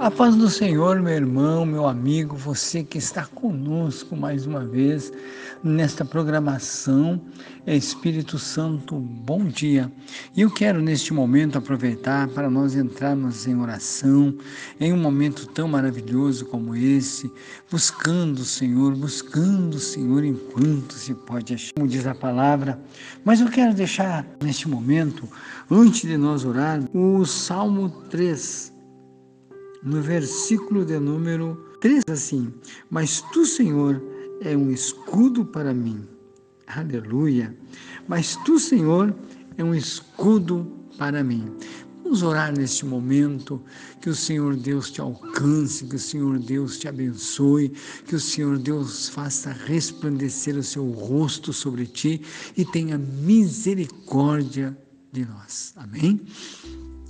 A paz do Senhor, meu irmão, meu amigo, você que está conosco mais uma vez nesta programação Espírito Santo, bom dia. E eu quero neste momento aproveitar para nós entrarmos em oração, em um momento tão maravilhoso como esse, buscando o Senhor, buscando o Senhor enquanto se pode achar, como diz a palavra. Mas eu quero deixar neste momento, antes de nós orar, o Salmo 3 no versículo de número 3, assim: Mas tu, Senhor, é um escudo para mim. Aleluia. Mas tu, Senhor, é um escudo para mim. Vamos orar neste momento, que o Senhor Deus te alcance, que o Senhor Deus te abençoe, que o Senhor Deus faça resplandecer o seu rosto sobre ti e tenha misericórdia de nós. Amém?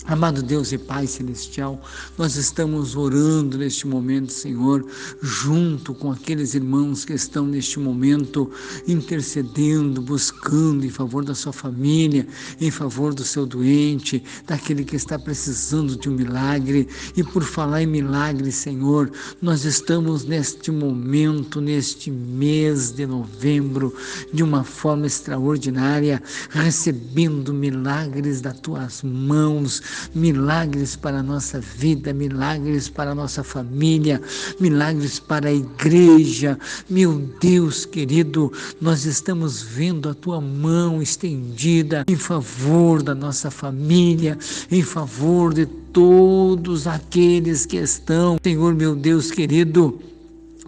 Amado Deus e Pai Celestial, nós estamos orando neste momento, Senhor, junto com aqueles irmãos que estão neste momento intercedendo, buscando em favor da sua família, em favor do seu doente, daquele que está precisando de um milagre. E por falar em milagre, Senhor, nós estamos neste momento, neste mês de novembro, de uma forma extraordinária, recebendo milagres das tuas mãos milagres para a nossa vida, milagres para a nossa família, milagres para a igreja. Meu Deus querido, nós estamos vendo a tua mão estendida em favor da nossa família, em favor de todos aqueles que estão, Senhor meu Deus querido,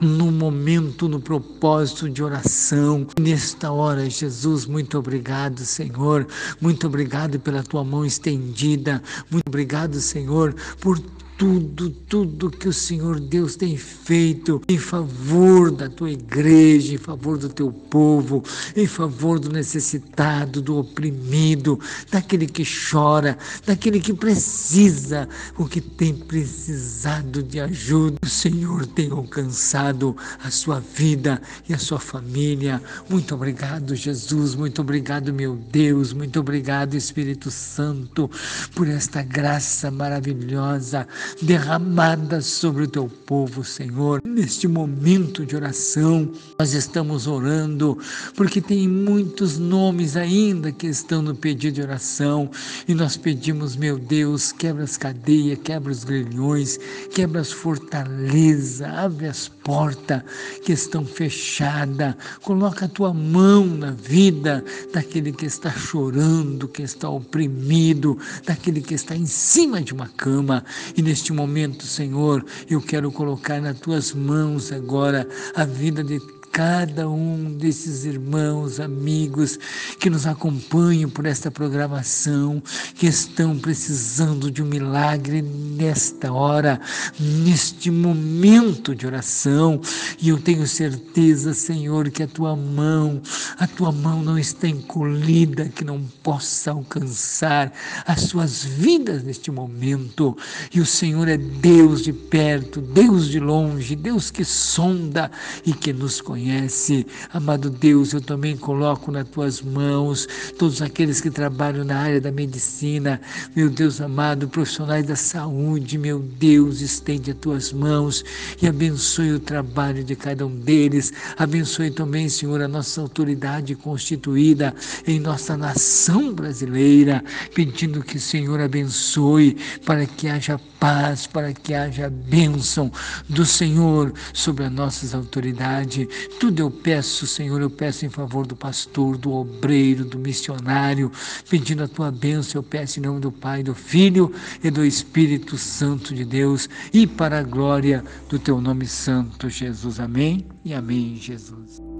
no momento, no propósito de oração. Nesta hora, Jesus, muito obrigado, Senhor. Muito obrigado pela tua mão estendida. Muito obrigado, Senhor, por tudo, tudo que o Senhor Deus tem feito em favor da tua igreja, em favor do teu povo, em favor do necessitado, do oprimido, daquele que chora, daquele que precisa, o que tem precisado de ajuda. O Senhor tem alcançado a sua vida e a sua família. Muito obrigado, Jesus. Muito obrigado, meu Deus. Muito obrigado, Espírito Santo, por esta graça maravilhosa derramada sobre o teu povo, Senhor. Neste momento de oração, nós estamos orando porque tem muitos nomes ainda que estão no pedido de oração. E nós pedimos, meu Deus, quebra as cadeias, quebra os grilhões, quebra as fortalezas, abre as portas que estão fechadas, coloca a tua mão na vida daquele que está chorando, que está oprimido, daquele que está em cima de uma cama. E neste momento, Senhor, eu quero colocar nas tuas mãos agora a vida de cada um desses irmãos, amigos que nos acompanham por esta programação, que estão precisando de um milagre nesta hora, neste momento de oração. E eu tenho certeza, Senhor, que a tua mão, a tua mão não está encolhida, que não possa alcançar as suas vidas neste momento. E o Senhor é Deus de perto, Deus de longe, Deus que sonda e que nos conhece conhece. Amado Deus, eu também coloco nas tuas mãos todos aqueles que trabalham na área da medicina, meu Deus amado, profissionais da saúde, meu Deus, estende as tuas mãos e abençoe o trabalho de cada um deles. Abençoe também, Senhor, a nossa autoridade constituída em nossa nação brasileira, pedindo que o Senhor abençoe para que haja paz, para que haja bênção do Senhor sobre as nossas autoridades. Tudo eu peço, Senhor, eu peço em favor do pastor, do obreiro, do missionário, pedindo a tua bênção, eu peço em nome do Pai, do Filho e do Espírito Santo de Deus e para a glória do teu nome santo, Jesus. Amém e amém, Jesus.